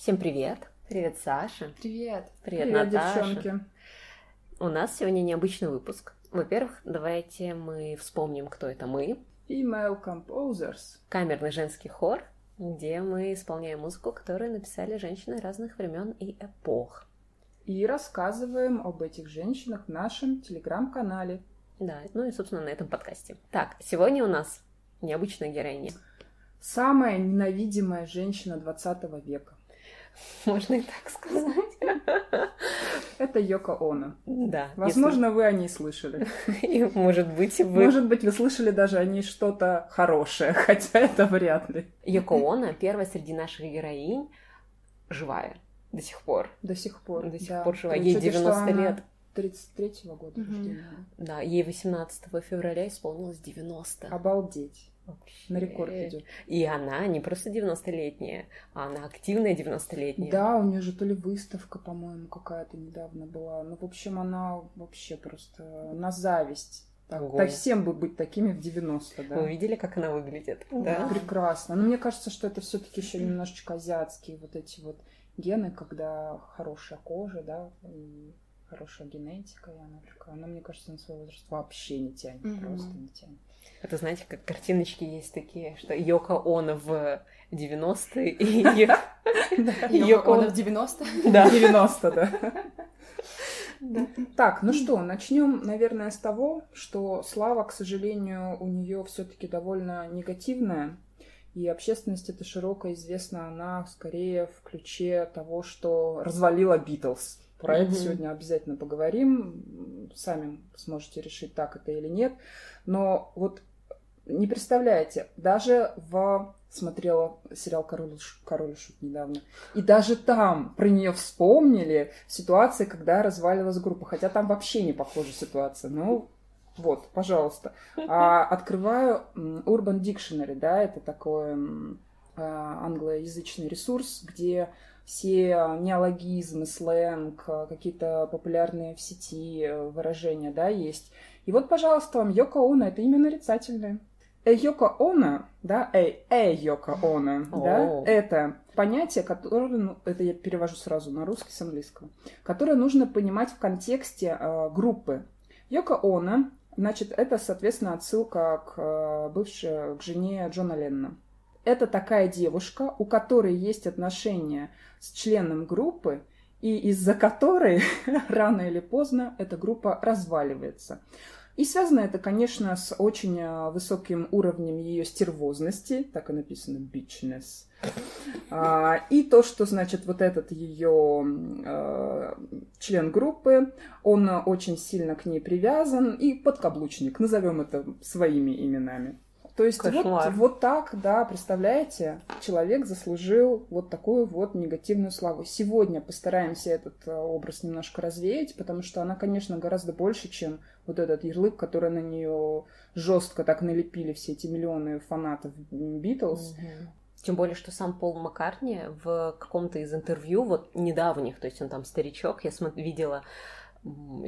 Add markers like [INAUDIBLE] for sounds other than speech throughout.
Всем привет! Привет, Саша! Привет! Привет, Привет, Наташа! девчонки. У нас сегодня необычный выпуск. Во-первых, давайте мы вспомним, кто это мы. Female composers. Камерный женский хор, где мы исполняем музыку, которую написали женщины разных времен и эпох. И рассказываем об этих женщинах в нашем телеграм-канале. Да, ну и, собственно, на этом подкасте. Так, сегодня у нас необычная героиня. Самая ненавидимая женщина 20 века. [LAUGHS] Можно и так сказать. [LAUGHS] Это Йоко Оно. Да. Возможно, вы о ней слышали. если- [LAUGHS] и, может быть, вы... Может быть, вы слышали даже о ней что-то хорошее, хотя это вряд ли. Йоко Оно первая среди наших героинь живая до сих пор. До сих пор. До сих да. пор жива. При Ей учете, что 90 она лет. 33-го года Мгм. рождения. Да, ей 18 февраля исполнилось 90. Обалдеть. Вообще. На рекорд идет. И она не просто 90-летняя, а она активная 90-летняя. Да, у нее же то ли выставка, по-моему, какая-то недавно была. Ну, в общем, она вообще просто на зависть. Так, так всем бы быть такими в 90 да. Вы видели, как она выглядит? Да. Прекрасно. Но мне кажется, что это все-таки еще немножечко азиатские вот эти вот гены, когда хорошая кожа, да, и хорошая генетика, и она такая. Но мне кажется, на свой возраст вообще не тянет, Мгм. просто не тянет. Это, знаете, как картиночки есть такие, что Йоко Оно в 90-е и Йо- [LAUGHS] Йоко Оно в 90 Да. 90, да. Да. Так, ну что, начнем, наверное, с того, что слава, к сожалению, у нее все-таки довольно негативная. И общественность это широко известна, она скорее в ключе того, что развалила Битлз. Про это Мгм. сегодня обязательно поговорим. Сами сможете решить, так это или нет. Но вот не представляете, даже в смотрела сериал Король, и Ш- Король и Шут недавно. И даже там про нее вспомнили ситуации, когда разваливалась группа. Хотя там вообще не похожа ситуация. Ну, вот, пожалуйста. А открываю Urban Dictionary, да, это такой а, англоязычный ресурс, где все неологизмы, сленг, а, какие-то популярные в сети э, выражения, да, есть. И вот, пожалуйста, вам Йоко Оно, это именно нарицательное. Э, Йоко Оно, да, э, э Йоко Оно, да, это понятие, которое, ну, это я перевожу сразу на русский с английского, которое нужно понимать в контексте э, группы. Йоко Оно, значит, это, соответственно, отсылка к э, бывшей, к жене Джона Леннона. Это такая девушка, у которой есть отношения с членом группы, и из-за которой [LAUGHS] рано или поздно эта группа разваливается. И связано это, конечно, с очень э, высоким уровнем ее стервозности, так и написано bitchness. А, и то, что, значит, вот этот ее э, член группы, он очень сильно к ней привязан и подкаблучник, назовем это своими именами. То есть вот, Кошмар. вот так, да, представляете, человек заслужил вот такую вот негативную славу. Сегодня постараемся этот э, образ немножко развеять, потому что она, конечно, гораздо больше, чем вот этот ярлык, который на нее жестко так налепили все эти миллионы фанатов Битлз. Тем более, что сам Пол Маккартни в каком-то из интервью, вот недавних, то есть он там старичок, я смо- видела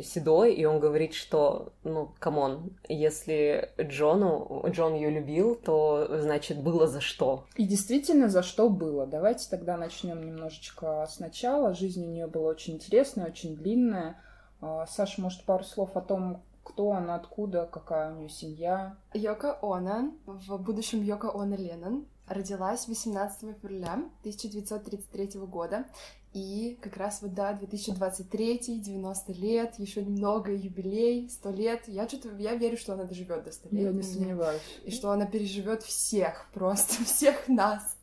седой, и он говорит, что, ну, come on, если Джону, Джон ее любил, то, значит, было за что. И действительно, за что было. Давайте тогда начнем немножечко сначала. Жизнь у нее была очень интересная, очень длинная. А, Саша, может, пару слов о том, кто она, откуда, какая у нее семья. Йоко Оно, в будущем Йоко Оно Леннон, родилась 18 февраля 1933 года. И как раз вот, да, 2023, 90 лет, еще немного юбилей, 100 лет. Я что-то, я верю, что она доживет до 100 лет. Я не Мне- сомневаюсь. и что она переживет всех, [LAUGHS] просто всех нас.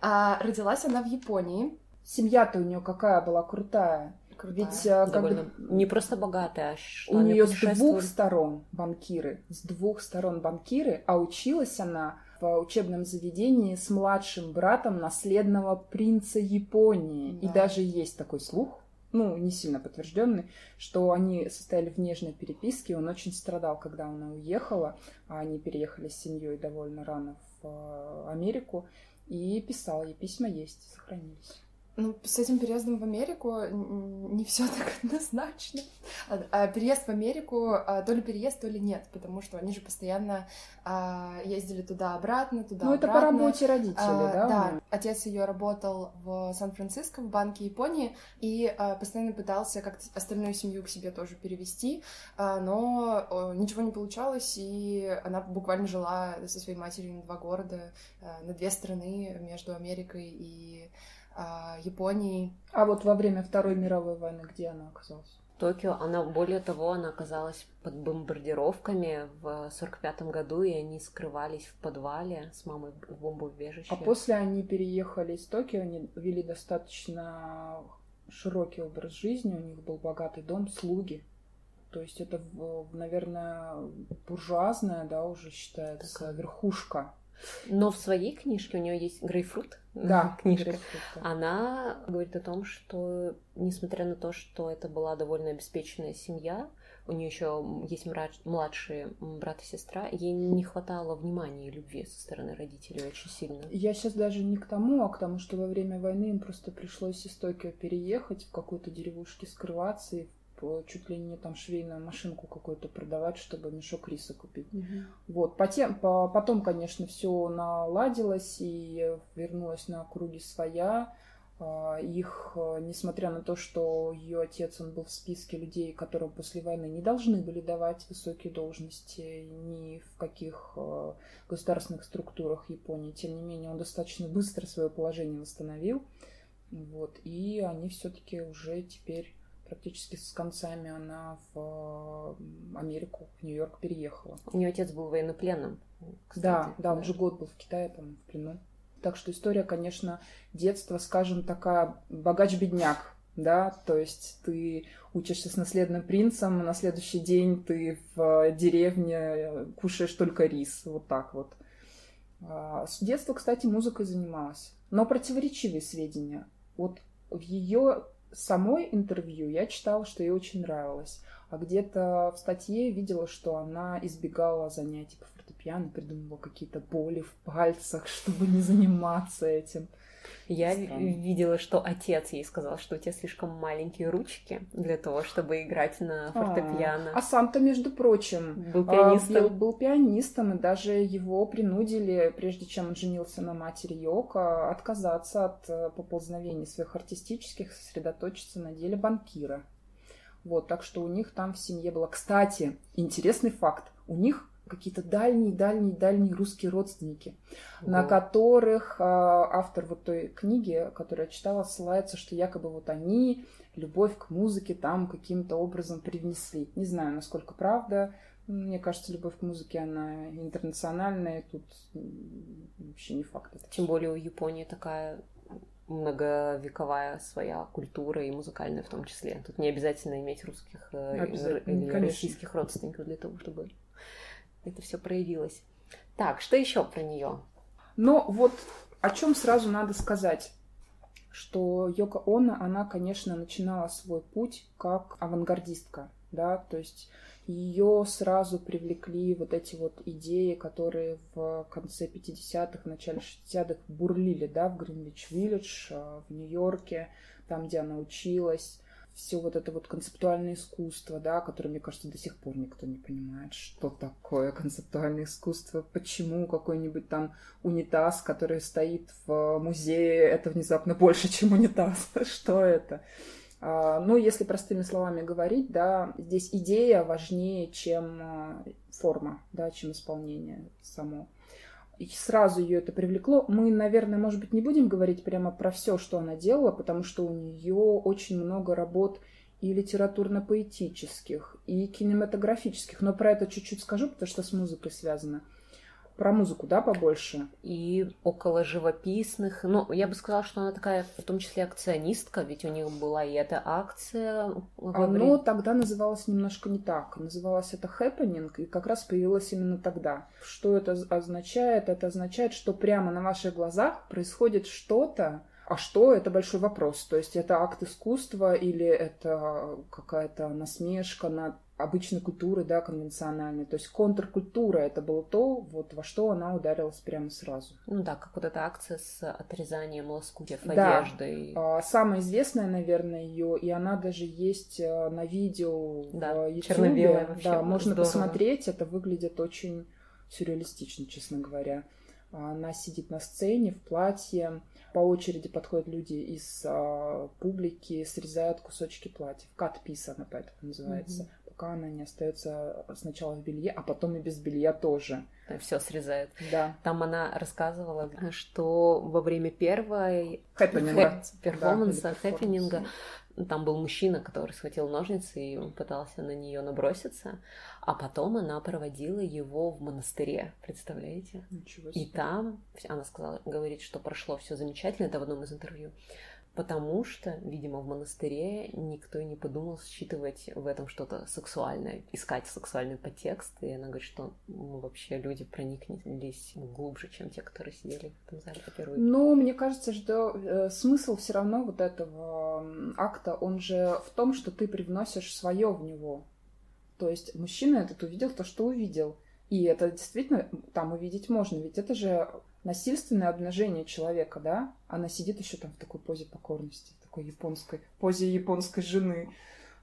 А, родилась она в Японии. Семья-то у нее какая была крутая. Крутая. Ведь а, как бы не просто богатая, а у нее с двух сторон банкиры, с двух сторон банкиры, а училась она в учебном заведении с младшим братом наследного принца Японии. И Да. даже есть такой слух, ну, не сильно подтвержденный, что они состояли в нежной переписке, и он очень страдал, когда она уехала, а они переехали с семьей довольно рано в э, Америку, и писал ей, письма есть, сохранились. Ну, с этим переездом в Америку не все [LAUGHS] так однозначно. А, а переезд в Америку а, то ли переезд, то ли нет, потому что они же постоянно а, ездили туда-обратно, туда-обратно. Ну, это по работе родителей, а, да? Да. Отец ее работал в Сан-Франциско, в Банке Японии, и постоянно пытался как-то остальную семью к себе тоже перевести, но ничего не получалось, и она буквально жила со своей матерью на два города, на две страны между Америкой и Японии. А вот во время Второй мировой войны где она оказалась? Токио, она, более того, она оказалась под бомбардировками в сорок пятом году, и они скрывались в подвале с мамой в бомбоубежище. А после они переехали из Токио, они вели достаточно широкий образ жизни, у них был богатый дом, слуги. То есть это, наверное, буржуазная, да, уже считается, так. верхушка но в своей книжке у нее есть грейпфрут, да, [LAUGHS] книжка. Она говорит о том, что несмотря на то, что это была довольно обеспеченная семья, у нее еще есть младшие брат и сестра, ей не хватало внимания и любви со стороны родителей очень сильно. Я сейчас даже не к тому, а к тому, что во время войны им просто пришлось из Токио переехать в какой-то деревушке, скрываться и чуть ли не там швейную машинку какую-то продавать, чтобы мешок риса купить. Угу. Вот. Потом, по, потом, конечно, все наладилось и вернулась на круги своя. А, их, несмотря на то, что ее отец, он был в списке людей, которым после войны не должны были давать высокие должности ни в каких а, государственных структурах Японии, тем не менее он достаточно быстро свое положение восстановил. Вот, и они все-таки уже теперь практически с концами она в Америку, в Нью-Йорк переехала. У нее отец был военнопленным. Кстати, да, да, он же год был в Китае, там, в плену. Так что история, конечно, детства, скажем, такая богач-бедняк, да, то есть ты учишься с наследным принцем, на следующий день ты в деревне кушаешь только рис, вот так вот. А, с детства, кстати, музыкой занималась, но противоречивые сведения. Вот в ее самой интервью я читала, что ей очень нравилось. А где-то в статье видела, что она избегала занятий по фортепиано, придумывала какие-то боли в пальцах, [LAUGHS] чтобы не заниматься этим. Я Странно. видела, что отец ей сказал, что у тебя слишком маленькие ручки для того, чтобы играть на фортепиано. А, а сам-то, между прочим, был пианистом. Был, был пианистом, и даже его принудили, прежде чем он женился на матери Йока, отказаться от э, поползновений своих артистических, сосредоточиться на деле банкира. Вот, так что у них там в семье было. Кстати, интересный факт. У них какие-то дальние-дальние-дальние русские родственники, вот. на которых э, автор вот той книги, которую я читала, ссылается, что якобы вот они любовь к музыке там каким-то образом привнесли. Не знаю, насколько правда. Мне кажется, любовь к музыке, она интернациональная, тут вообще не факт. Это Тем более у Японии такая многовековая своя культура и музыкальная в том числе. Тут не обязательно иметь русских э, или российских родственников для того, чтобы это все проявилось. Так, что еще про нее? Ну, вот о чем сразу надо сказать что Йока Оно, она, конечно, начинала свой путь как авангардистка, да, то есть ее сразу привлекли вот эти вот идеи, которые в конце 50-х, начале 60-х бурлили, да, в Гринвич-Виллидж, в Нью-Йорке, там, где она училась все вот это вот концептуальное искусство, да, которое, мне кажется, до сих пор никто не понимает, что такое концептуальное искусство, почему какой-нибудь там унитаз, который стоит в музее, это внезапно больше, чем унитаз. [LAUGHS] что это? А, ну, если простыми словами говорить, да, здесь идея важнее, чем а, форма, да, чем исполнение само и сразу ее это привлекло. Мы, наверное, может быть, не будем говорить прямо про все, что она делала, потому что у нее очень много работ и литературно-поэтических, и кинематографических. Но про это чуть-чуть скажу, потому что с музыкой связано про музыку, да, побольше. И около живописных. Ну, я бы сказала, что она такая, в том числе, акционистка, ведь у них была и эта акция. Оно тогда называлось немножко не так. Называлось это happening, и как раз появилось именно тогда. Что это означает? Это означает, что прямо на ваших глазах происходит что-то, а что это большой вопрос. То есть это акт искусства или это какая-то насмешка над обычной культуры, да, конвенциональной. То есть контркультура это было то, вот во что она ударилась прямо сразу. Ну да, как вот эта акция с отрезанием лоскутьев Да. одежды. А, Самая известная, наверное, ее, и она даже есть э, на видео Да, в YouTube. вообще, Да, можно здорово. посмотреть, это выглядит очень сюрреалистично, честно говоря. А, Она сидит на сцене в платье, по очереди подходят люди из а, публики, срезают кусочки платья. Кат-пис она поэтому называется. Мгм. Пока она не остается сначала в белье, а потом и без белья тоже. Все срезает. Да. Там она рассказывала, что во время первой Хэппининга. хэп- перформанса, Да, хэппининга, там был мужчина, который схватил ножницы и пытался на нее наброситься, а потом она проводила его в монастыре, представляете? Ничего И себе. там она сказала, говорит, что прошло все замечательно, это в одном из интервью, потому что, видимо, в монастыре никто не подумал считывать в этом что-то сексуальное, искать сексуальный подтекст. И она говорит, что ну, вообще люди прониклись глубже, чем те, которые сидели в этом зале по. Ну, мне кажется, что э, смысл все равно вот этого акта, он же в том, что ты привносишь свое в него. То есть мужчина этот увидел то, что увидел. И это действительно там увидеть можно, ведь это же насильственное обнажение человека, да? Она сидит еще там в такой позе покорности, такой японской, позе японской жены.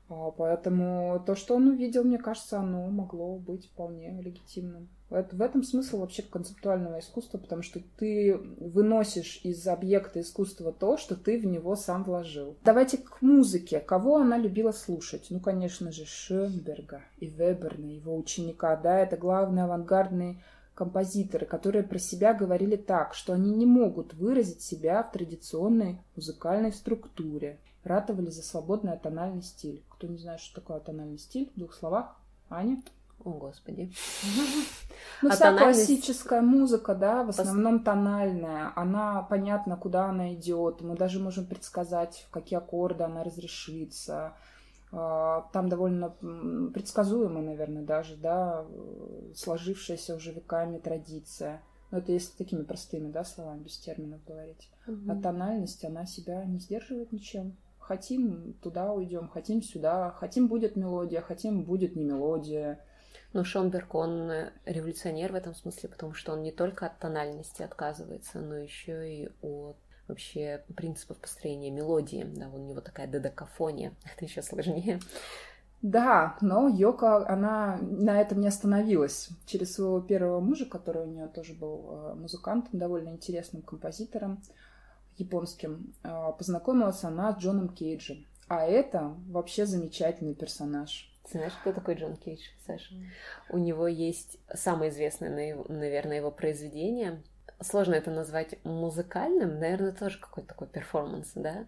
А, Поэтому то, что он увидел, мне кажется, оно могло быть вполне легитимным. В этом смысл вообще концептуального искусства, потому что ты выносишь из объекта искусства то, что ты в него сам вложил. Давайте к музыке. Кого она любила слушать? Ну, конечно же, Шönберга и Веберна, его ученика. Да, это главные авангардные композиторы, которые про себя говорили так, что они не могут выразить себя в традиционной музыкальной структуре. Ратовали за свободный атональный стиль. Кто не знает, что такое атональный стиль, в двух словах. Аня? О, Господи. Ну, вся классическая музыка, да, в основном тональная. Она понятно, куда она идет. Мы даже можем предсказать, в какие аккорды она разрешится. А, Там довольно предсказуемо, наверное, даже, да, э, сложившаяся уже веками традиция. Но это если такими простыми, да, словами, без терминов говорить. А тональность, она себя не сдерживает ничем. Хотим туда уйдем, хотим сюда, хотим будет мелодия, хотим будет не мелодия. Ну, Шонберг, он э, революционер в этом смысле, потому что он не только от тональности отказывается, но еще и от вообще принципов построения мелодии. Да, у него такая додекафония, [LAUGHS] это еще сложнее. Да, но Йока, она на этом не остановилась. Через своего первого мужа, который у нее тоже был э, музыкантом, довольно интересным композитором японским, э, познакомилась она с Джоном Кейджем. А это вообще замечательный персонаж. Ты знаешь, кто такой Джон Кейдж, Саша? У него есть самое известное, наверное, его произведение. Сложно это назвать музыкальным, наверное, тоже какой-то такой перформанс, да?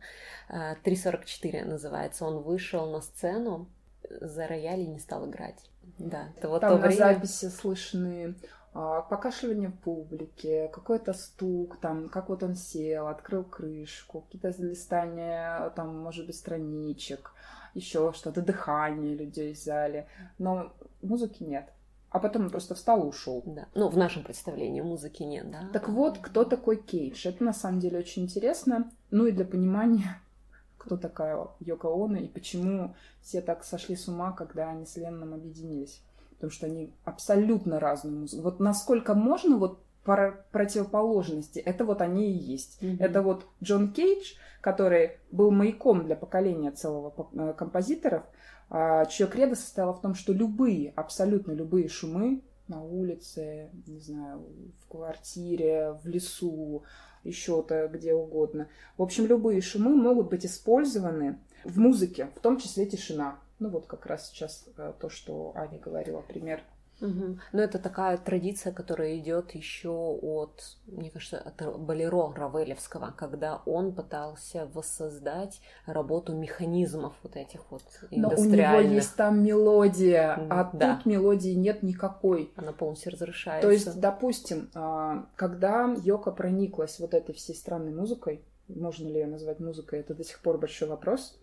А, 3.44 называется. Он вышел на сцену за рояль и не стал играть. Да, это вот Там то на время... записи слышны а, покашливание в публике, какой-то стук, там, как вот он сел, открыл крышку, какие-то листания, там, может быть, страничек, еще что-то, дыхание людей в зале. Но музыки нет. А потом он просто встал и ушел. Да. Ну, в нашем представлении музыки нет, да? Так вот, кто такой Кейдж? Это на самом деле очень интересно. Ну и для понимания, [LAUGHS] кто такая Йоко Оно и почему все так сошли с ума, когда они с Ленноном объединились. Потому что они абсолютно разные музыки. Вот насколько можно вот пар- противоположности, это вот они и есть. Мгм. Это вот Джон Кейдж, который был маяком для поколения целого э, композиторов, а, чье кредо состояло в том, что любые, абсолютно любые шумы на улице, не знаю, в квартире, в лесу, еще-то где угодно. В общем, любые шумы могут быть использованы в музыке, в том числе тишина. Ну вот как раз сейчас э, то, что Аня говорила, пример. Мгм. Но это такая традиция, которая идет еще от, мне кажется, от Болеро Равелевского, когда он пытался воссоздать работу механизмов вот этих вот Но у него индустриальных. есть там мелодия, а Да. тут мелодии нет никакой. Она полностью разрушается. То есть, допустим, а, когда Йока прониклась вот этой всей странной музыкой, можно ли ее назвать музыкой, это до сих пор большой вопрос,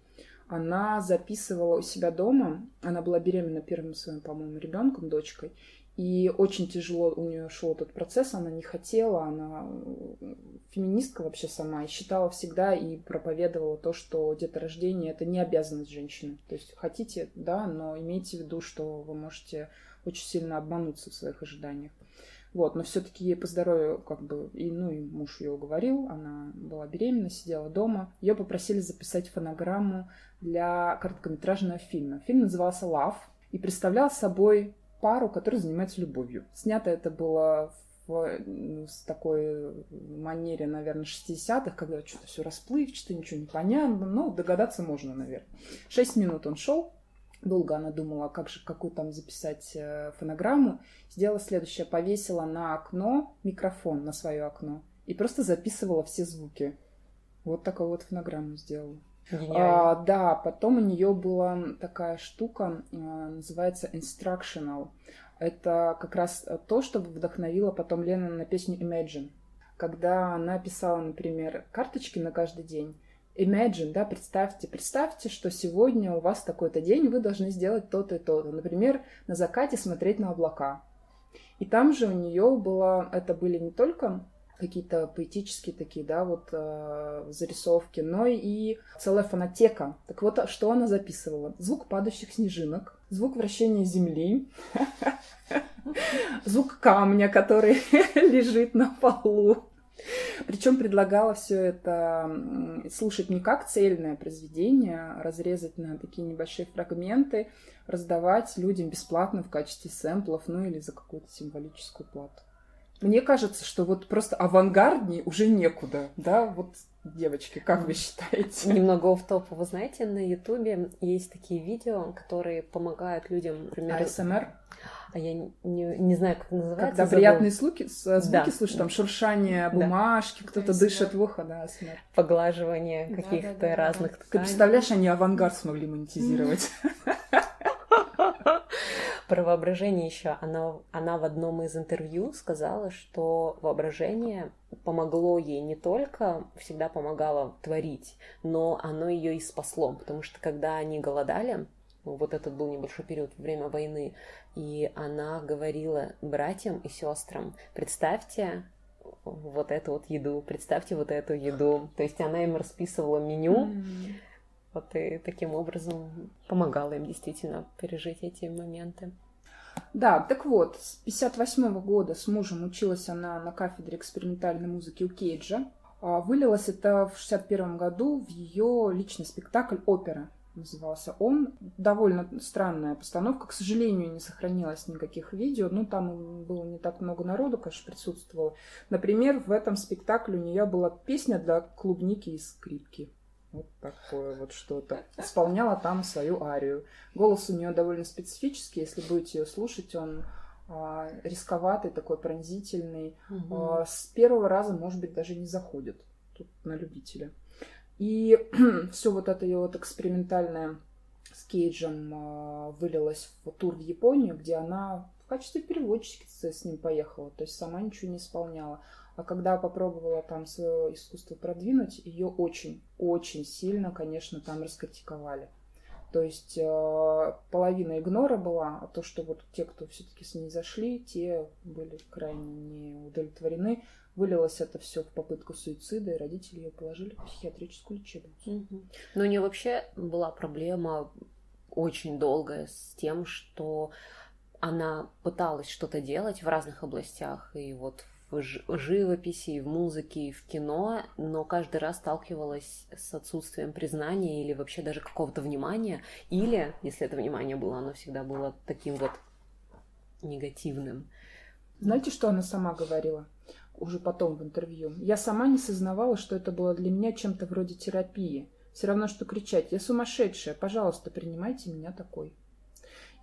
она записывала у себя дома, она была беременна первым своим, по-моему, ребенком, дочкой, И очень тяжело у нее шел этот процесс, она не хотела, она феминистка вообще сама, и считала всегда и проповедовала то, что деторождение это не обязанность женщины. То есть хотите, да, но имейте в виду, что вы можете очень сильно обмануться в своих ожиданиях. Вот, но все-таки ей по здоровью, как бы, и, ну, и муж ее уговорил, она была беременна, сидела дома. Ее попросили записать фонограмму для короткометражного фильма. Фильм назывался «Love» и представлял собой пару, которая занимается любовью. Снято это было в с такой манере, наверное, 60-х, когда что-то все расплывчато, ничего не понятно, но догадаться можно, наверное. Шесть минут он шел, долго она думала, как же, какую там записать э, фонограмму. Сделала следующее, повесила на окно микрофон, на свое окно, и просто записывала все звуки. Вот такую вот фонограмму сделала. А, да, потом у нее была такая штука, а, называется instructional. Это как раз то, что вдохновило потом Лена на песню Imagine. Когда она писала, например, карточки на каждый день, Imagine, да, представьте, представьте, что сегодня у вас такой-то день, вы должны сделать то-то и то-то. Например, на закате смотреть на облака. И там же у нее было, это были не только какие-то поэтические такие, да, вот э, зарисовки, но и целая фонотека. Так вот, что она записывала? Звук падающих снежинок, звук вращения земли, [LAUGHS] звук камня, который [LAUGHS] лежит на полу. Причем предлагала все это слушать не как цельное произведение, а разрезать на такие небольшие фрагменты, раздавать людям бесплатно в качестве сэмплов, ну или за какую-то символическую плату. Мне кажется, что вот просто авангарднее уже некуда, да, вот девочки, как вы считаете? Немного в топ Вы знаете, на Ютубе есть такие видео, которые помогают людям, например... АСМР? А я не, не знаю, как называется. Когда забыл. приятные звуки, звуки да. слышишь, там шуршание бумажки, да. кто-то дышит в ухо, да, АСМР. Поглаживание каких-то да, да, разных да. тканей. Ты представляешь, они авангард смогли монетизировать. [LAUGHS] Про воображение еще. Она, она в одном из интервью сказала, что воображение помогло ей не только, всегда помогало творить, но оно ее и спасло, потому что когда они голодали, вот этот был небольшой период, время войны, и она говорила братьям и сестрам, представьте, вот эту вот еду, представьте вот эту еду. То есть она им расписывала меню, mm-hmm. Вот и таким образом помогала им действительно пережить эти моменты. Да, так вот, с 58 года с мужем училась она на кафедре экспериментальной музыки у Кейджа. А вылилось это в 61 году в ее личный спектакль «Опера» назывался он. Довольно странная постановка. К сожалению, не сохранилось никаких видео. Ну, там было не так много народу, конечно, присутствовало. Например, в этом спектакле у нее была песня для клубники и скрипки. Вот такое вот что-то. Исполняла там свою арию. Голос у нее довольно специфический. Если будете ее слушать, он а, рисковатый, такой пронзительный. Угу. А, с первого раза, может быть, даже не заходит. Тут на любителя. И [CLEARS THROAT] все вот это ее вот экспериментальное с Кейджем а, вылилось в тур в Японию, где она в качестве переводчики с ним поехала, то есть сама ничего не исполняла. А когда попробовала там свое искусство продвинуть, ее очень-очень сильно, конечно, там раскритиковали. То есть э, половина игнора была, а то, что вот те, кто все-таки с ней зашли, те были крайне не удовлетворены. Вылилось это все в попытку суицида, и родители ее положили в психиатрическую лечебницу. Угу. Но у нее вообще была проблема очень долгая с тем, что она пыталась что-то делать в разных областях, и вот в живописи, в музыке, в кино, но каждый раз сталкивалась с отсутствием признания или вообще даже какого-то внимания, или, если это внимание было, оно всегда было таким вот негативным. Знаете, что она сама говорила? уже потом в интервью. Я сама не сознавала, что это было для меня чем-то вроде терапии. Все равно, что кричать «Я сумасшедшая! Пожалуйста, принимайте меня такой».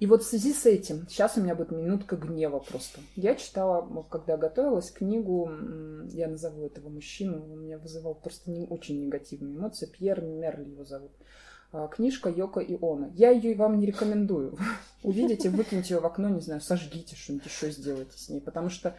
И вот в связи с этим, сейчас у меня будет минутка гнева просто. Я читала, когда готовилась книгу, я назову этого мужчину, он меня вызывал просто не, очень негативные эмоции, Пьер Мерли его зовут. А, книжка Йока и Она. Я ее вам не рекомендую. [LAUGHS] Увидите, выкиньте ее в окно, не знаю, сожгите что-нибудь еще сделайте с ней, потому что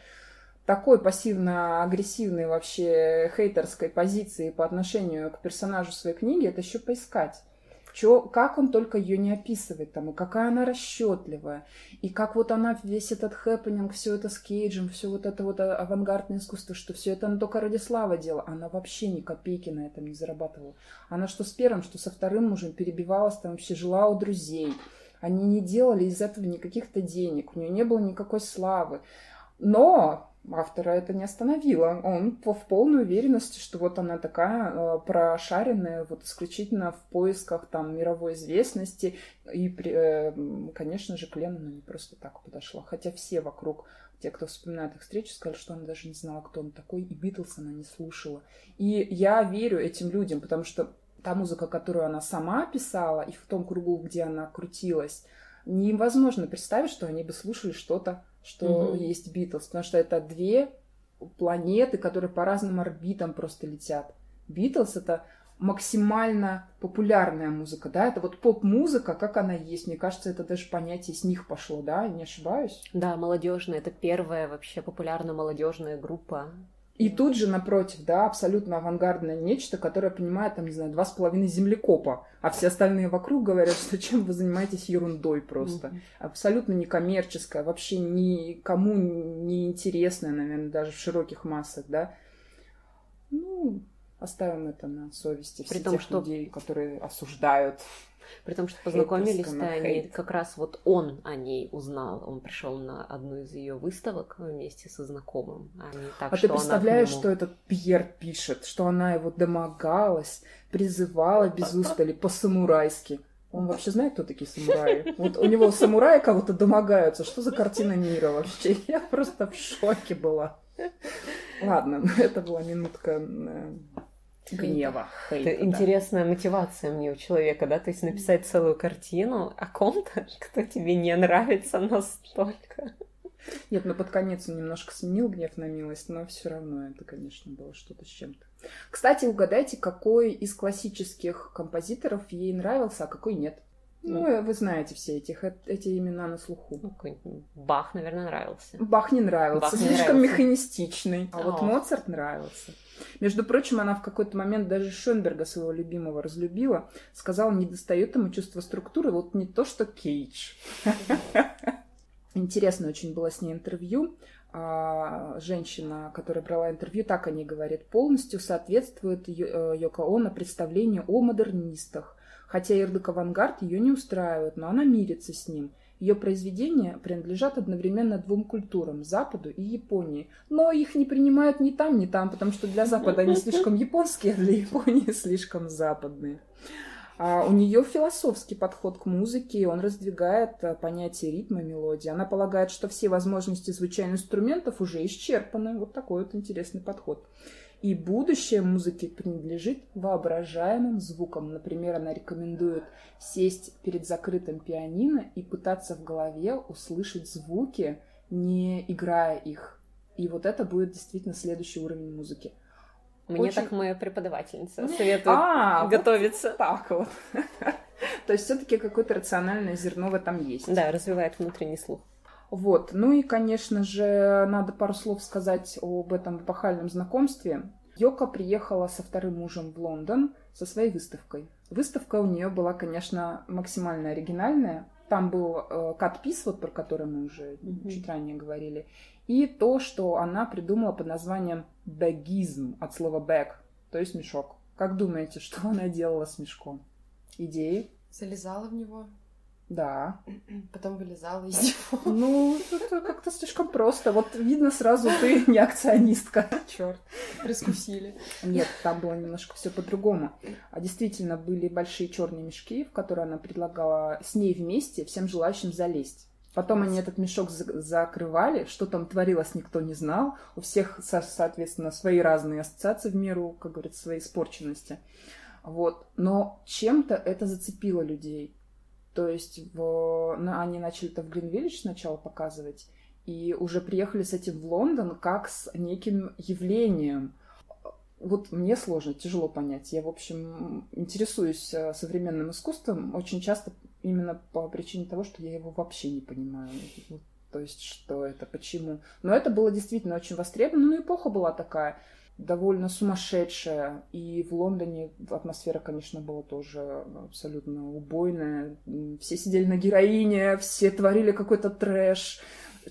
такой пассивно-агрессивной вообще хейтерской позиции по отношению к персонажу своей книги, это еще поискать. Чё, как он только ее не описывает там, и какая она расчетливая, и как вот она весь этот хэппенинг, все это с Кейджем, все вот это вот авангардное искусство, что все это она только ради славы делала. Она вообще ни копейки на этом не зарабатывала. Она что с первым, что со вторым мужем перебивалась, там вообще жила у друзей. Они не делали из этого никаких-то денег, у нее не было никакой славы. Но автора это не остановило. Он в полной уверенности, что вот она такая э, прошаренная, вот исключительно в поисках там мировой известности. И, э, конечно же, к Леннону не просто так подошла. Хотя все вокруг, те, кто вспоминает их встречу, сказали, что она даже не знала, кто он такой, и Битлз она не слушала. И я верю этим людям, потому что та музыка, которую она сама писала, и в том кругу, где она крутилась, невозможно представить, что они бы слушали что-то что угу. есть Битлз, потому что это две планеты, которые по разным орбитам просто летят. Битлз это максимально популярная музыка, да, это вот поп-музыка, как она есть. Мне кажется, это даже понятие с них пошло, да, не ошибаюсь? Да, молодежная, это первая вообще популярная молодежная группа и тут же напротив, да, абсолютно авангардное нечто, которое понимает, там, не знаю, два с половиной землекопа, а все остальные вокруг говорят, что чем вы занимаетесь ерундой просто. Mm-hmm. Абсолютно некоммерческое, вообще никому не интересное, наверное, даже в широких массах, да. Ну, оставим это на совести всех тех что... людей, которые осуждают при том, что познакомились-то они, как раз вот он о ней узнал. Он пришел на одну из ее выставок вместе со знакомым. А, не так, а что ты представляешь, нему... что этот Пьер пишет, что она его домогалась, призывала без устали по-самурайски. Он вообще знает, кто такие самураи? Вот у него самураи кого-то домогаются. Что за картина мира вообще? Я просто в шоке была. Ладно, [LAUGHS] это была минутка э, гнева, хейта. Это да. интересная мотивация мне у человека, да, то есть написать целую картину о ком-то, [LAUGHS] кто тебе не нравится настолько. Нет, ну под конец он немножко сменил гнев на милость, но все равно это, конечно, было что-то с чем-то. Кстати, угадайте, какой из классических композиторов ей нравился, а какой нет. Ну, вы знаете все этих, эти имена на слуху. Ну, Бах, наверное, нравился. Бах не нравился, Бах не слишком нравился. механистичный. А, а вот Моцарт нравился. Между прочим, она в какой-то момент даже Шönберга, своего любимого, разлюбила. Сказала, не достает ему чувство структуры, вот не то, что Кейдж. [LAUGHS] Интересно очень было с ней интервью. А, женщина, которая брала интервью, так они говорят, полностью соответствует э, Йоко Оно представлению о модернистах. Хотя ярлык авангард ее не устраивает, но она мирится с ним – ее произведения принадлежат одновременно двум культурам – Западу и Японии. Но их не принимают ни там, ни там, потому что для Запада они слишком японские, а для Японии [LAUGHS] слишком западные. А у нее философский подход к музыке, он раздвигает э, понятие ритма, мелодии. Она полагает, что все возможности звучания инструментов уже исчерпаны. Вот такой вот интересный подход. И будущее музыки принадлежит воображаемым звукам. Например, она рекомендует сесть перед закрытым пианино и пытаться в голове услышать звуки, не играя их. И вот это будет действительно следующий уровень музыки. Мне Очень... так моя преподавательница [LAUGHS] советует а, готовиться. Вот так вот. [LAUGHS] То есть все-таки какое-то рациональное зерно в этом есть. Да, развивает внутренний слух. Вот. Ну и, конечно же, надо пару слов сказать об этом эпохальном знакомстве. Йока приехала со вторым мужем в Лондон со своей выставкой. Выставка у нее была, конечно, максимально оригинальная. Там был э, кат-пис, вот про который мы уже mm-hmm. чуть ранее говорили, и то, что она придумала под названием бэгизм от слова бэг, то есть мешок. Как думаете, что она делала с мешком? Идеи? Залезала в него. Да. Потом вылезала из него. Ну, это как-то слишком просто. Вот видно сразу, ты не акционистка. Черт, раскусили. Нет, там было немножко все по-другому. А действительно были большие черные мешки, в которые она предлагала с ней вместе всем желающим залезть. Потом они этот мешок закрывали, что там творилось, никто не знал. У всех, соответственно, свои разные ассоциации в меру, как говорится, своей испорченности. Вот. Но чем-то это зацепило людей. То есть в, ну, они начали это в Гринвиллидж сначала показывать, и уже приехали с этим в Лондон как с неким явлением. Вот мне сложно, тяжело понять. Я, в общем, интересуюсь э, современным искусством очень часто именно по причине того, что я его вообще не понимаю. То есть, что это, почему. Но это было действительно очень востребовано, ну, эпоха была такая. Довольно сумасшедшая. И в Лондоне атмосфера, конечно, была тоже абсолютно убойная. Все сидели на героине, все творили какой-то трэш.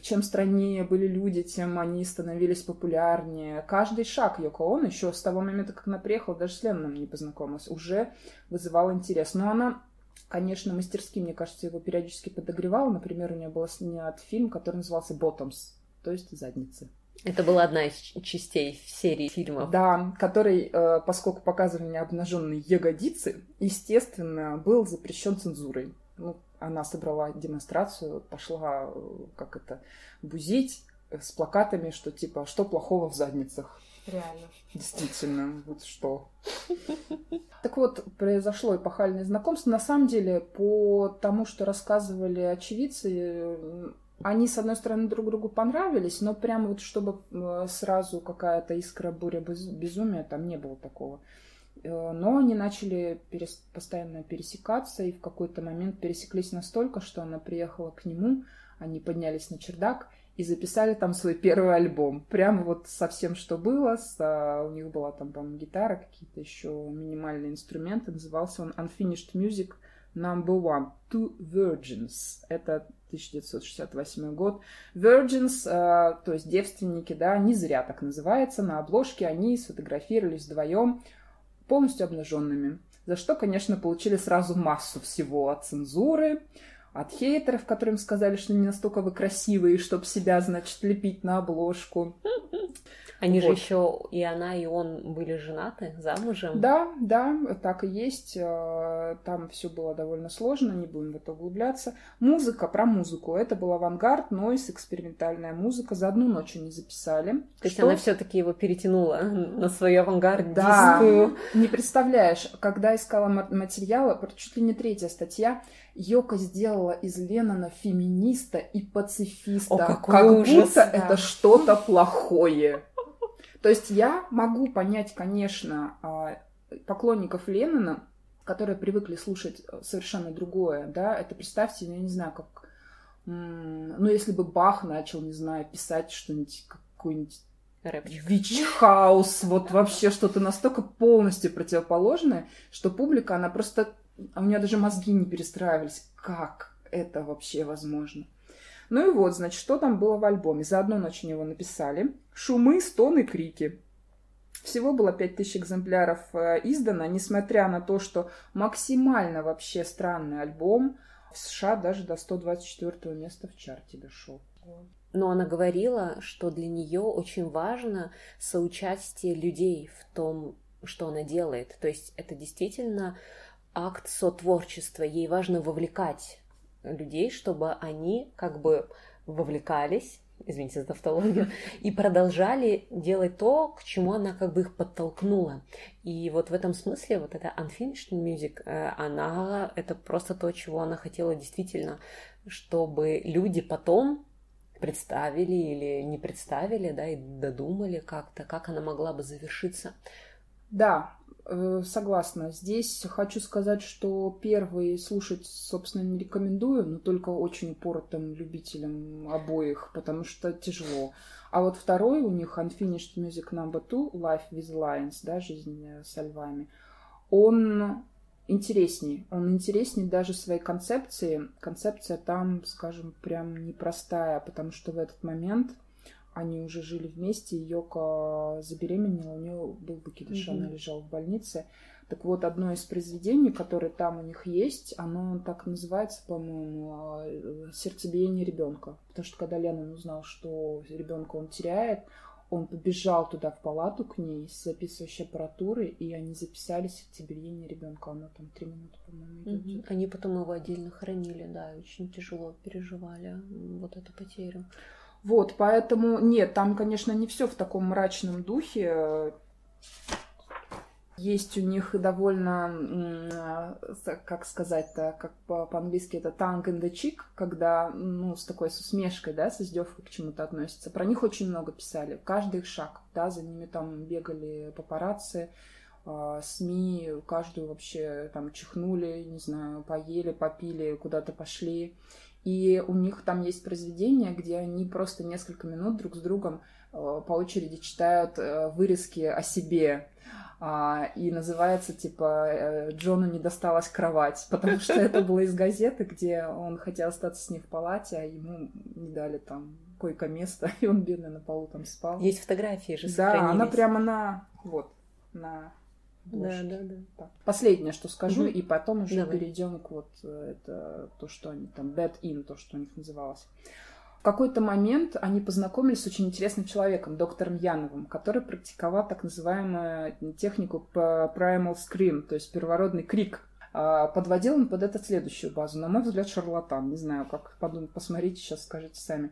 Чем страннее были люди, тем они становились популярнее. Каждый шаг Йоко Оно, еще с того момента, как она приехала, даже с Ленноном не познакомилась, уже вызывал интерес. Но она конечно, мастерски, мне кажется, его периодически подогревала. Например, у нее был снят фильм, который назывался «Bottoms», то есть «Задницы». Это была одна из частей серии фильмов. Да, который, э, поскольку показывали обнаженные ягодицы, естественно, был запрещен цензурой. Ну, она собрала демонстрацию, пошла, э, как это, бузить с плакатами, что типа, что плохого в задницах. Реально. Действительно, вот что. Так вот, произошло эпохальное знакомство. На самом деле, по тому, что рассказывали очевидцы, они, с одной стороны, друг другу понравились, но прям вот чтобы э, сразу какая-то искра буря безумия, там не было такого. Э, но они начали перес... постоянно пересекаться, и в какой-то момент пересеклись настолько, что она приехала к нему, они поднялись на чердак и записали там свой первый альбом. Прямо вот со всем, что было. С, у них была там, по-моему, гитара, какие-то еще минимальные инструменты. Назывался он Unfinished Music Number One. Two Virgins. Это 1968 год. Virgins, э, то есть девственники, да, не зря так называется. На обложке они сфотографировались вдвоем полностью обнаженными. За что, конечно, получили сразу массу всего от цензуры, от хейтеров, которым сказали, что не настолько вы красивые, чтобы себя, значит, лепить на обложку. Они вот. же еще и она, и он были женаты, замужем. Да, да, так и есть. Э, там все было довольно сложно, не будем в это углубляться. Музыка, про музыку. Это был авангард, нойс, экспериментальная музыка. За одну ночь они записали. То есть она все-таки его перетянула на свою авангардистскую. Да, не представляешь, когда искала материалы, чуть ли не третья статья, Йоко сделала из Леннона феминиста и пацифиста. О, какой как ужас, будто да. это что-то плохое. То есть я могу понять, конечно, а, поклонников Леннона, которые привыкли слушать э, совершенно другое, да, это представьте, я не знаю, как, ну, если бы Бах начал, не знаю, писать что-нибудь, какой-нибудь Вич-хаус, вот вообще что-то настолько полностью противоположное, что публика, она просто, а у нее даже мозги не перестраивались. Как это вообще возможно? Ну и вот, значит, что там было в альбоме. За одну ночь его написали. Шумы, стоны, крики. Всего было 5000 экземпляров э, издано, несмотря на то, что максимально вообще странный альбом в США даже до 124 места в чарте дошел. Но она говорила, что для нее очень важно соучастие людей в том, что она делает. То есть это действительно акт сотворчества. Ей важно вовлекать людей, чтобы они как бы вовлекались, извините за тавтологию, и продолжали делать то, к чему она как бы их подтолкнула. И вот в этом смысле вот эта unfinished music, э, она, это просто то, чего она хотела действительно, чтобы люди потом представили или не представили, да, и додумали как-то, как она могла бы завершиться. Да, Э, согласна. Здесь хочу сказать, что первый слушать, собственно, не рекомендую, но только очень упоротым любителям обоих, потому что тяжело. А вот второй у них Unfinished Music Number Two, Life with Lions, да, жизнь со львами, он интересней. Он интересней даже своей концепции. Концепция там, скажем, прям непростая, потому что в этот момент они уже жили вместе, Йока забеременела, у нее был выкидыш, mm-hmm. она лежала в больнице. Так вот, одно из произведений, которое там у них есть, оно так называется, по-моему, а, «Сердцебиение ребенка». Потому что когда Леннон узнал, что ребенка он теряет, он побежал туда в палату к ней с записывающей аппаратурой, и они записали сердцебиение ребенка. Оно там три минуты, по-моему, идет. Угу. Они потом его отдельно хранили, да, очень тяжело переживали вот эту потерю. Вот, поэтому нет, там, конечно, не все в таком мрачном духе. Есть у них довольно, как сказать-то, как по-английски это tongue in the cheek, когда, ну, с такой с усмешкой, да, с издевкой к чему-то относятся. Про них очень много писали, каждый их шаг, да, за ними там бегали папарацци, а, СМИ, каждую вообще там чихнули, не знаю, поели, попили, куда-то пошли. И у них там есть произведения, где они просто несколько минут друг с другом по очереди читают вырезки о себе а, и называется типа э, «Джону не досталась кровать», [LAUGHS] потому что это было из газеты, где он хотел остаться с ней в палате, а ему не дали там койко-место, [LAUGHS] и он бедный на полу там спал. Есть фотографии же Да, она прямо на... вот, на да, да, да. Так. Последнее, что скажу, угу. и потом уже Давай. перейдем к вот э, это то, что они там bed in, то, что у них называлось. В какой-то момент они познакомились с очень интересным человеком, доктором Яновым, который практиковал так называемую технику primal scream, то есть первородный крик. А, подводил он под это следующую базу. На мой взгляд, шарлатан. Не знаю, как подумать, посмотрите, сейчас скажите сами.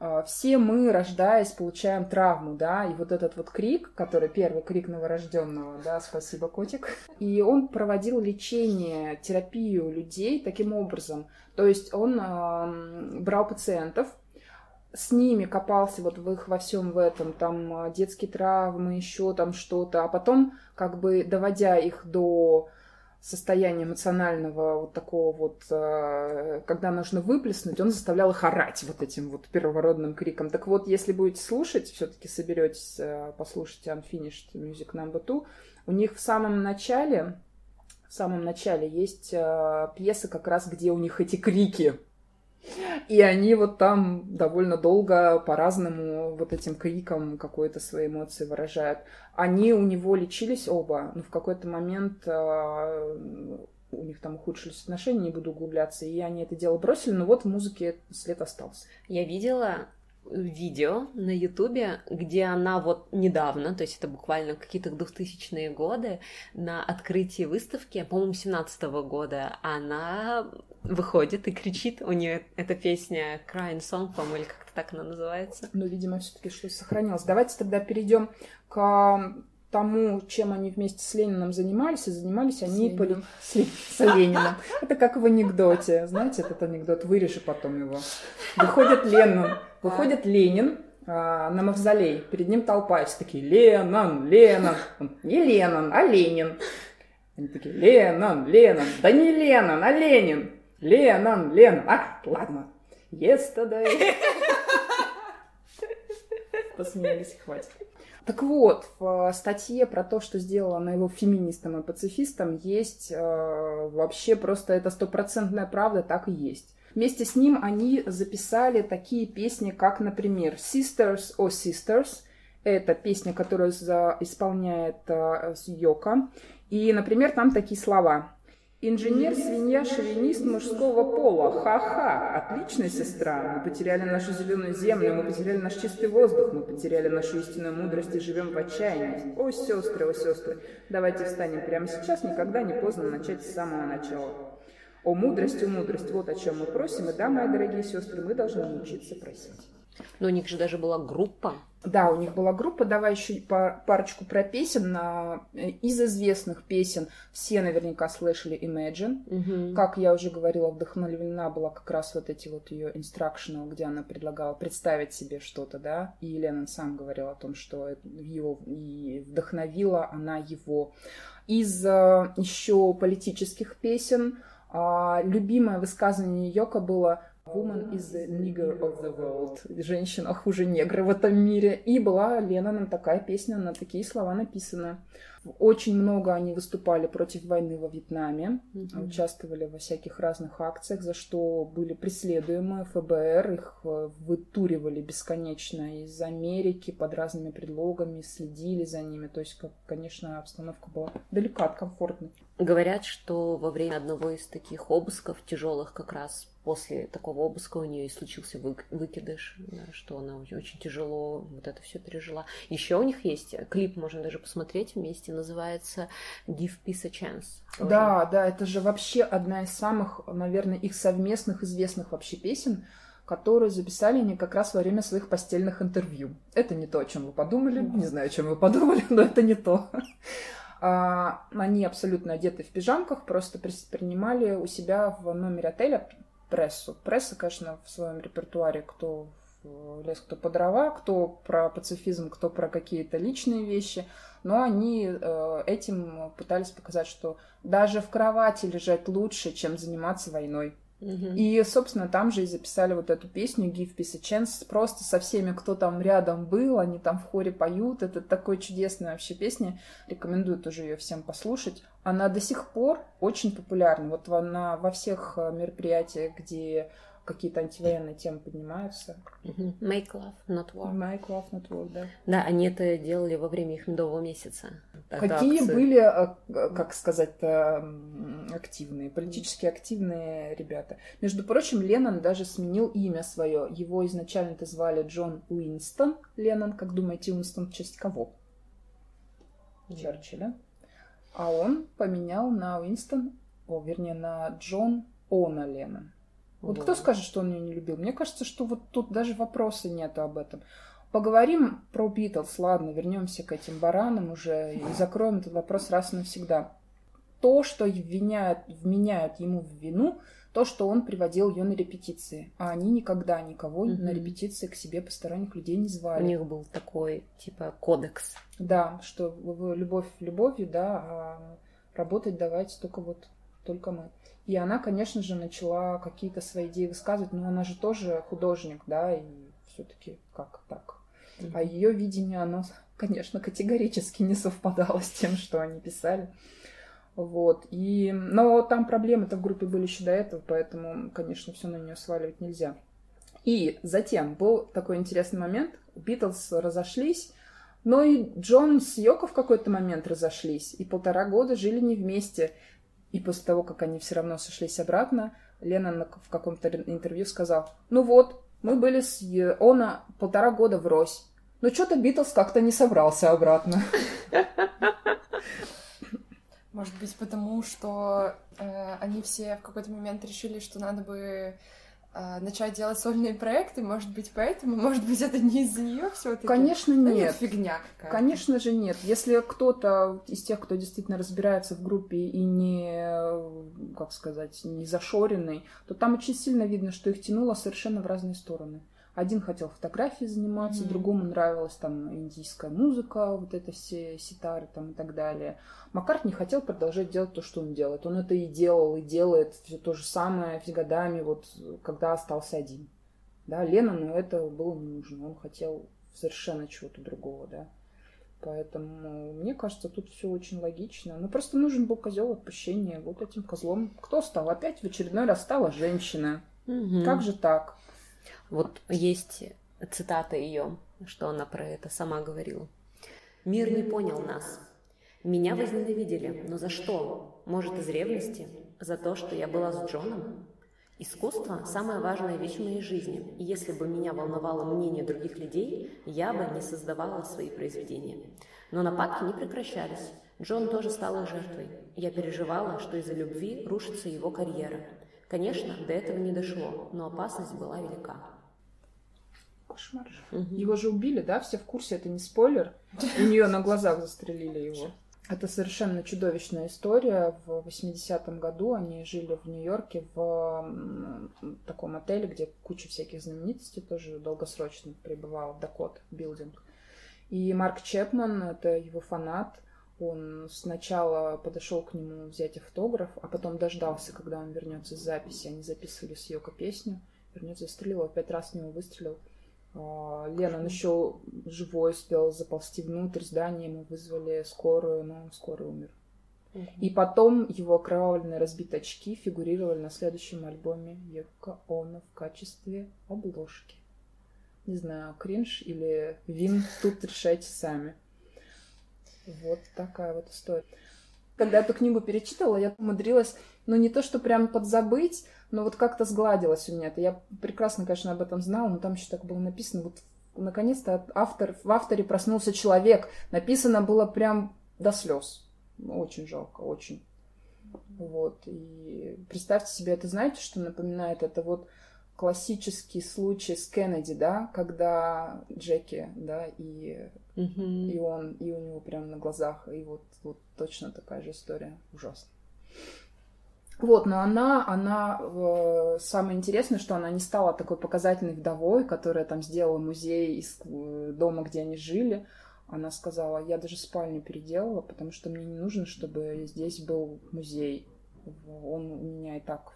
А, все мы, рождаясь, получаем травму, да, и вот этот вот крик, который первый крик новорожденного, да, спасибо, котик, и он проводил лечение, терапию людей таким образом. То есть он э, брал пациентов, с ними копался вот в их во всем в этом, там а, детские травмы, еще там что-то, а потом как бы доводя их до состояния эмоционального вот такого вот, а, когда нужно выплеснуть, он заставлял их орать вот этим вот первородным криком. Так вот, если будете слушать, все-таки соберетесь а, послушать Unfinished Music Number Two, у них в самом начале, в самом начале есть пьеса как раз, где у них эти крики и они вот там довольно долго по-разному вот этим криком какой-то свои эмоции выражают. Они у него лечились оба, но в какой-то момент э, у них там ухудшились отношения, не буду углубляться, и они это дело бросили, но вот в музыке след остался. Я видела видео на Ютубе, где она вот недавно, то есть это буквально какие-то 2000-е годы, на открытии выставки, по-моему, 17 -го года, она выходит и кричит, у нее эта песня Crying Song, по-моему, или как-то так она называется. Ну, видимо, все-таки что-то сохранилось. Давайте тогда перейдем к тому, чем они вместе с Лениным занимались, и занимались они с поли... с, с Лениным. Это как в анекдоте. Знаете, этот анекдот, вырежи потом его. Выходит Ленин, выходит Ленин а, на мавзолей, перед ним толпа, все такие, Ленин, Ленин. Он, не Ленин, а Ленин. Они такие, Ленин, Ленин. Да не Ленин, а Ленин. Ленин, Ленин. А, ладно. Yesterday. Посмеялись, хватит. Так вот, в статье про то, что сделала она его феминистом и пацифистом, есть э, вообще просто это стопроцентная правда, так и есть. Вместе с ним они записали такие песни, как, например, Sisters or Sisters. Это песня, которую исполняет э, Йока. И, например, там такие слова. Инженер, свинья, шовинист мужского пола. Ха-ха, отличная сестра. Мы потеряли нашу зеленую землю, мы потеряли наш чистый воздух, мы потеряли нашу истинную мудрость и живем в отчаянии. О, сестры, о, сестры, давайте встанем прямо сейчас, никогда не поздно начать с самого начала. О, мудрость, о, мудрость, вот о чем мы просим, и да, мои дорогие сестры, мы должны научиться просить. Но у них же даже была группа. Да, у них была группа. Давай еще парочку про песен. Из известных песен все наверняка слышали Imagine. Угу. Как я уже говорила, вдохновлена была как раз вот эти вот ее instructional, где она предлагала представить себе что-то, да. И Леннон сам говорил о том, что и вдохновила она его. Из э, еще политических песен а, любимое высказывание Йока было Woman is the nigger of the world. Женщина хуже негра в этом мире. И была Ленноном такая песня, на такие слова написана. Очень много они выступали против войны во Вьетнаме, mm-hmm. участвовали во всяких разных акциях, за что были преследуемы ФБР, их э, вытуривали бесконечно из Америки под разными предлогами, следили за ними. То есть, как, конечно, обстановка была далека от комфортной. Говорят, что во время одного из таких обысков тяжелых как раз после такого обыска у нее и случился вы, выкидыш, да, что она очень, тяжело вот это все пережила. Еще у них есть клип, можно даже посмотреть вместе, называется Give Peace a Chance. Тоже. Да, да, это же вообще одна из самых, наверное, их совместных известных вообще песен, которую записали они как раз во время своих постельных интервью. Это не то, о чем вы подумали, не знаю, о чем вы подумали, но это не то. А, они абсолютно одеты в пижамках, просто принимали у себя в номере отеля прессу. Пресса, конечно, в своем репертуаре, кто в лес, кто по дрова, кто про пацифизм, кто про какие-то личные вещи. Но они э, этим пытались показать, что даже в кровати лежать лучше, чем заниматься войной. И, собственно, там же и записали вот эту песню Give Peace a Chance просто со всеми, кто там рядом был, они там в хоре поют. Это такой чудесная вообще песня. Рекомендую тоже ее всем послушать. Она до сих пор очень популярна. Вот она во всех э, мероприятиях, где какие-то антивоенные темы поднимаются. Make love, not war. Make love, not war, да. Да, они это делали во время их медового месяца. Тогда Какие акции... были, э, как сказать активные, политически активные ребята? Между прочим, Леннон даже сменил имя свое. Его изначально-то звали Джон Уинстон Леннон. Как думаете, Уинстон в честь кого? Черчилля. А он поменял на Уинстон, о, вернее, на Джон Она Леннон. Вот да. кто скажет, что он ее не любил? Мне кажется, что вот тут даже вопроса нету об этом. Поговорим про Битлз, ладно, вернемся к этим баранам уже и закроем этот вопрос раз и навсегда. То, что вменяют, вменяют ему в вину, то, что он приводил ее на репетиции, а они никогда никого mm-hmm. на репетиции к себе посторонних людей не звали. У них был такой, типа, кодекс. Да, что любовь любовью, да, а работать давайте только вот, только мы. И она, конечно же, начала какие-то свои идеи высказывать, но она же тоже художник, да, и все-таки как так. Mm-hmm. А ее видение, оно, [LAUGHS] конечно, категорически не совпадало с тем, что они писали. Вот. И... Но там проблемы-то в группе были еще до этого, поэтому, конечно, все на нее сваливать нельзя. И затем был такой интересный момент. Битлз разошлись, но и Джон с Йоко в какой-то момент разошлись. И полтора года жили не вместе. И после того, как они все равно сошлись обратно, Лена в каком-то интервью сказал, ну вот, мы были с Она полтора года врозь. Но что-то Битлз как-то не собрался обратно. Может быть, потому что э, они все в какой-то момент решили, что надо бы начать делать сольные проекты, может быть, поэтому, может быть, это не из-за нее все таки Конечно, нет. нет. фигня какая-то. Конечно же, нет. Если кто-то из тех, кто действительно разбирается в группе и не, как сказать, не зашоренный, то там очень сильно видно, что их тянуло совершенно в разные стороны. Один хотел фотографией заниматься, mm-hmm. другому нравилась там индийская музыка, вот это все ситары там и так далее. Маккарт не хотел продолжать делать то, что он делает. Он это и делал, и делает все то же самое с годами, вот когда остался один. Да, Леннону это было не нужно. Он хотел совершенно чего-то другого, да. Поэтому мне кажется, тут все очень логично. Ну, просто нужен был козел отпущения. Вот этим козлом. Кто стал? Опять в очередной раз стала женщина. Угу. Как же так? Вот есть цитата ее, что она про это сама говорила. «Мир не понял нас. Меня возненавидели, но за что? Может, из ревности? За то, что я была с Джоном? Искусство – самая важная вещь в моей жизни, и если бы меня волновало мнение других людей, я бы не создавала свои произведения. Но нападки не прекращались. Джон тоже стал их жертвой. Я переживала, что из-за любви рушится его карьера. Конечно, до этого не дошло, но опасность была велика. Кошмар. Угу. Его же убили, да? Все в курсе, это не спойлер. У нее на глазах застрелили его. Это совершенно чудовищная история. В 80-м году они жили в Нью-Йорке в таком отеле, где куча всяких знаменитостей тоже долгосрочно пребывал, Дакот билдинг. И Марк Чепман, это его фанат, он сначала подошел к нему взять автограф, а потом дождался, когда он вернется с записи. Они записывали с Йоко песню. Вернется, застрелил, опять раз в него выстрелил. А, Лена, он еще живой успел заползти внутрь здания, ему вызвали скорую, но он скоро умер. Угу. И потом его окровавленные разбитые очки фигурировали на следующем альбоме Йоко Оно в качестве обложки. Не знаю, кринж или вин, тут решайте сами. Вот такая вот история. Когда эту книгу перечитала, я умудрилась, ну не то, что прям подзабыть, но вот как-то сгладилось у меня это. Я прекрасно, конечно, об этом знала, но там еще так было написано. Вот наконец-то автор, в авторе проснулся человек. Написано было прям до слез. Очень жалко, очень. Вот. И представьте себе, это знаете, что напоминает? Это вот классический случай с Кеннеди, да, когда Джеки, да, и, угу. и он, и у него прям на глазах, и вот, вот точно такая же история. Ужасно. Вот, но она, она, э, самое интересное, что она не стала такой показательной вдовой, которая там сделала музей из дома, где они жили. Она сказала, я даже спальню переделала, потому что мне не нужно, чтобы здесь был музей. Он у меня и так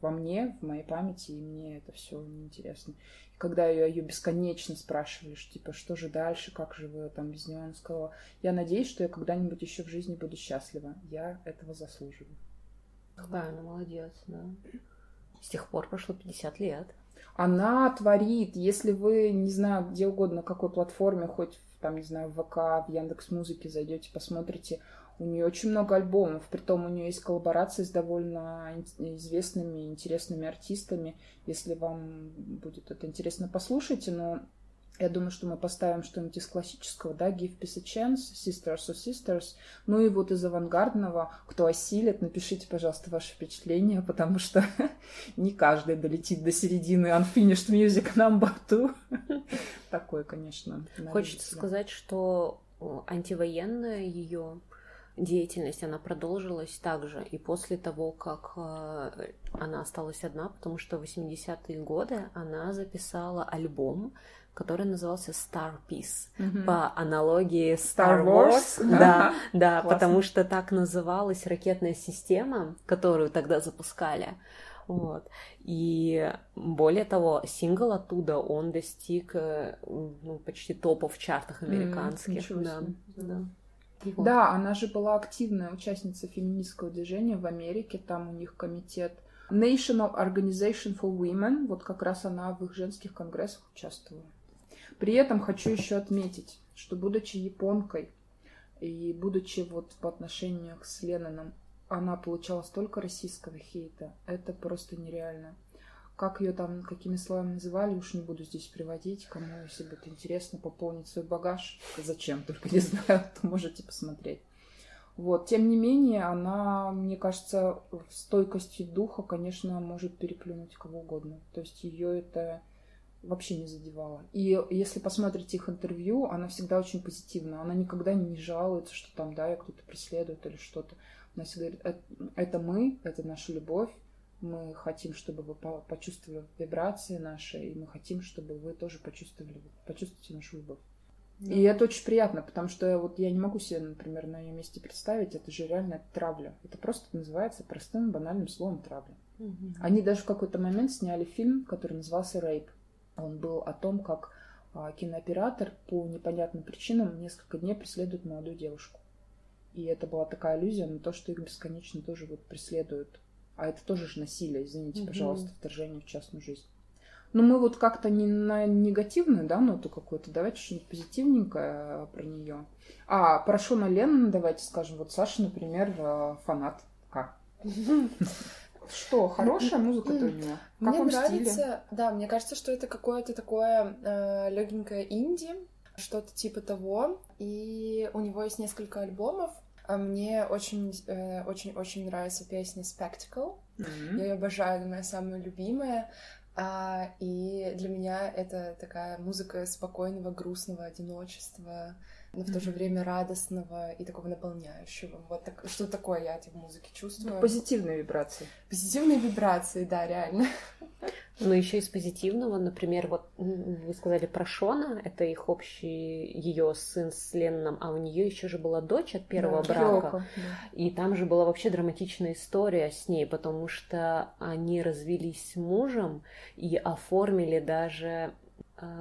во мне, в моей памяти, и мне это все неинтересно. И когда ее, ее бесконечно спрашивали, что, типа, что же дальше, как же вы там без нее, она сказала, я надеюсь, что я когда-нибудь еще в жизни буду счастлива. Я этого заслуживаю. Какая она молодец, да. С тех пор прошло 50 лет. Она творит, если вы, не знаю, где угодно, на какой платформе, хоть там, не знаю, в ВК, в Яндекс Музыке зайдете, посмотрите, у нее очень много альбомов, притом у нее есть коллаборации с довольно известными, интересными артистами. Если вам будет это интересно, послушайте, но я думаю, что мы поставим что-нибудь из классического, да, Give Peace a Chance, Sisters or Sisters. Ну и вот из авангардного, кто осилит, напишите, пожалуйста, ваши впечатления, потому что [LAUGHS] не каждый долетит до середины Unfinished Music Number [LAUGHS] 2. Такое, конечно. Хочется сказать, что антивоенная ее деятельность, она продолжилась также и после того, как э, она осталась одна, потому что в 80-е годы она записала альбом, который назывался Star Piece mm-hmm. по аналогии Star, Star Wars. Wars. Да, да, потому что так называлась ракетная система, которую тогда запускали. Вот. И более того, сингл оттуда он достиг э, ну, почти топов в чартах американских. Mm, да, да. Вот. Да, она же была активная участница феминистского движения в Америке. Там у них комитет National Organization for Women. Вот как раз она в их женских конгрессах участвовала. При этом хочу еще отметить, что будучи японкой и будучи вот по отношению с Ленноном, она получала столько российского хейта. Это просто нереально. Как ее там, какими словами называли, уж не буду здесь приводить. Кому, если будет интересно, пополнить свой багаж, зачем, только не [LAUGHS] знаю, то можете посмотреть. Вот. Тем не менее, она, мне кажется, в стойкости духа, конечно, может переплюнуть кого угодно. То есть ее это вообще не задевало. И если посмотрите их интервью, она всегда очень позитивна. Она никогда не жалуется, что там, да, я кто-то преследует или что-то. Она всегда говорит, это мы, это наша любовь, мы хотим, чтобы вы почувствовали вибрации наши, и мы хотим, чтобы вы тоже почувствовали, почувствуете нашу любовь. Да. И это очень приятно, потому что вот я не могу себе, например, на ее месте представить, это же реально травля. Это просто называется простым банальным словом травля. Угу. Они даже в какой-то момент сняли фильм, который назывался «Рейп». Он был о том, как а, кинооператор по непонятным причинам несколько дней преследует молодую девушку. И это была такая аллюзия на то, что их бесконечно тоже вот преследуют а это тоже же насилие, извините, угу. пожалуйста, вторжение в частную жизнь. Но мы вот как-то не на негативную, да, ноту какую-то. Давайте что-нибудь позитивненькое про нее. А, про Шона Леннона давайте скажем. Вот Саша, например, э, фанат. Как? [LAUGHS] Что, хорошая музыка-то у него? Мне нравится, да, мне кажется, что это какое-то такое э, легенькое инди, что-то типа того. И у него есть несколько альбомов, а мне очень-очень-очень э, нравится песня Spectacle. Mm-hmm. Я ее обожаю, это моя самая любимая. А, и для меня это такая музыка спокойного, грустного одиночества, но в то же время радостного и такого наполняющего. Вот так, что такое я от музыки чувствую. Позитивные вибрации. Позитивные вибрации, да, реально. Ну, еще из позитивного, например, вот вы сказали про Шона, это их общий ее сын с Ленном, а у нее еще же была дочь от первого да, брака. Йоко, да. И там же была вообще драматичная история с ней, потому что они развелись с мужем и оформили даже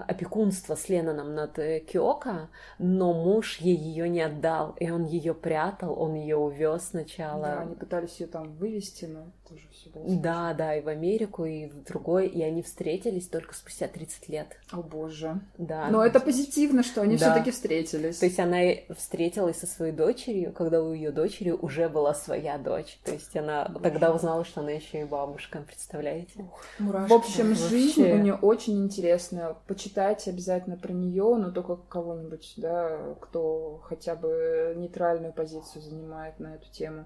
опекунство с Ленноном над э, Киоко, но муж ей ее не отдал, и он ее прятал, он ее увез сначала. Да, они пытались ее там вывести, но тоже все было Да, да, и в Америку, и в другой, и они встретились только спустя 30 лет. О боже. Да. Но это позитивно, что они да. все-таки встретились. То есть она встретилась со своей дочерью, когда у ее дочери уже была своя дочь. То есть она боже. тогда узнала, что она еще и бабушка, представляете? Ух, мурашки. В общем, жизнь у нее очень интересная почитайте обязательно про нее, но только кого-нибудь, да, кто хотя бы нейтральную позицию занимает на эту тему.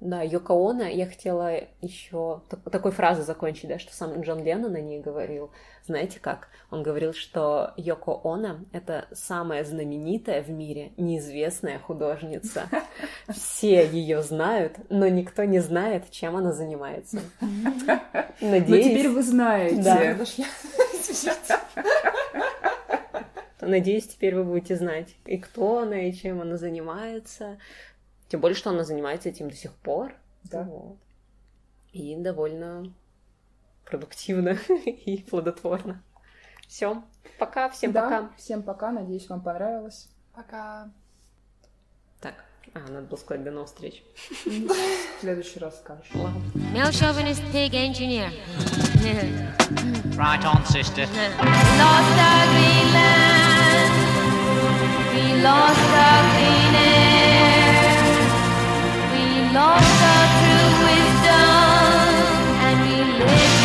Да, Йоко Оно, я хотела еще такой фразой закончить, да, что сам Джон Леннон о ней говорил. Знаете как? Он говорил, что Йоко Оно — это самая знаменитая в мире неизвестная художница. [LAUGHS] Все ее знают, но никто не знает, чем она занимается. [LAUGHS] Надеюсь... Но теперь вы знаете. Да. [LAUGHS] Надеюсь, теперь вы будете знать, и кто она, и чем она занимается. Тем более, что она занимается этим до сих пор. Да. Вот. И довольно продуктивно [LAUGHS] и плодотворно. Все. Пока. Всем Да, пока. Всем пока. Надеюсь, вам понравилось. Пока. Так. А, надо было сказать до новых встреч. В следующий раз скажешь. Ладно. Male chauvinist pig engineer. Right on, sister. lost our Greenland. We lost our clean air. We lost our true wisdom and we live.